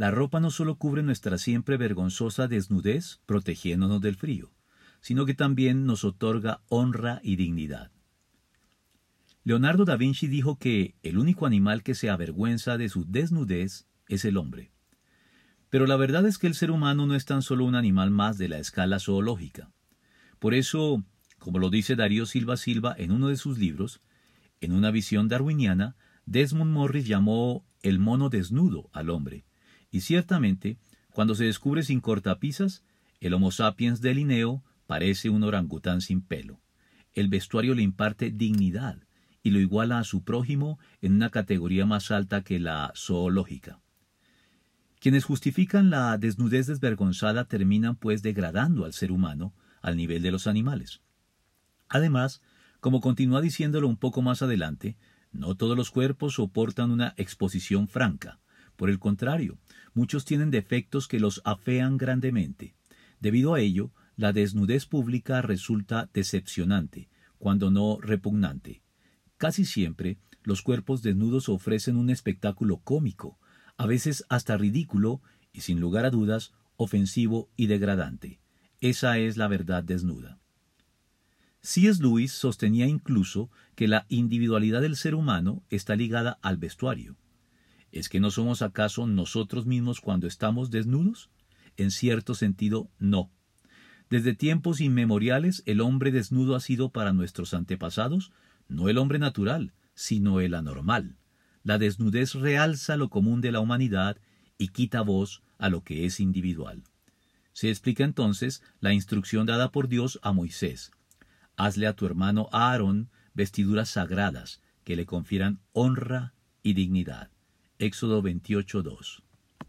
la ropa no solo cubre nuestra siempre vergonzosa desnudez, protegiéndonos del frío, sino que también nos otorga honra y dignidad. Leonardo da Vinci dijo que el único animal que se avergüenza de su desnudez es el hombre. Pero la verdad es que el ser humano no es tan solo un animal más de la escala zoológica. Por eso, como lo dice Darío Silva Silva en uno de sus libros, en una visión darwiniana, Desmond Morris llamó el mono desnudo al hombre. Y ciertamente, cuando se descubre sin cortapisas, el Homo sapiens de Linneo parece un orangután sin pelo. El vestuario le imparte dignidad y lo iguala a su prójimo en una categoría más alta que la zoológica. Quienes justifican la desnudez desvergonzada terminan pues degradando al ser humano al nivel de los animales. Además, como continúa diciéndolo un poco más adelante, no todos los cuerpos soportan una exposición franca. Por el contrario, muchos tienen defectos que los afean grandemente. Debido a ello, la desnudez pública resulta decepcionante, cuando no repugnante. Casi siempre, los cuerpos desnudos ofrecen un espectáculo cómico, a veces hasta ridículo y sin lugar a dudas ofensivo y degradante. Esa es la verdad desnuda. C.S. Lewis sostenía incluso que la individualidad del ser humano está ligada al vestuario. ¿Es que no somos acaso nosotros mismos cuando estamos desnudos? En cierto sentido, no. Desde tiempos inmemoriales el hombre desnudo ha sido para nuestros antepasados no el hombre natural, sino el anormal. La desnudez realza lo común de la humanidad y quita voz a lo que es individual. Se explica entonces la instrucción dada por Dios a Moisés. Hazle a tu hermano Aarón vestiduras sagradas que le confieran honra y dignidad. Éxodo 28.2.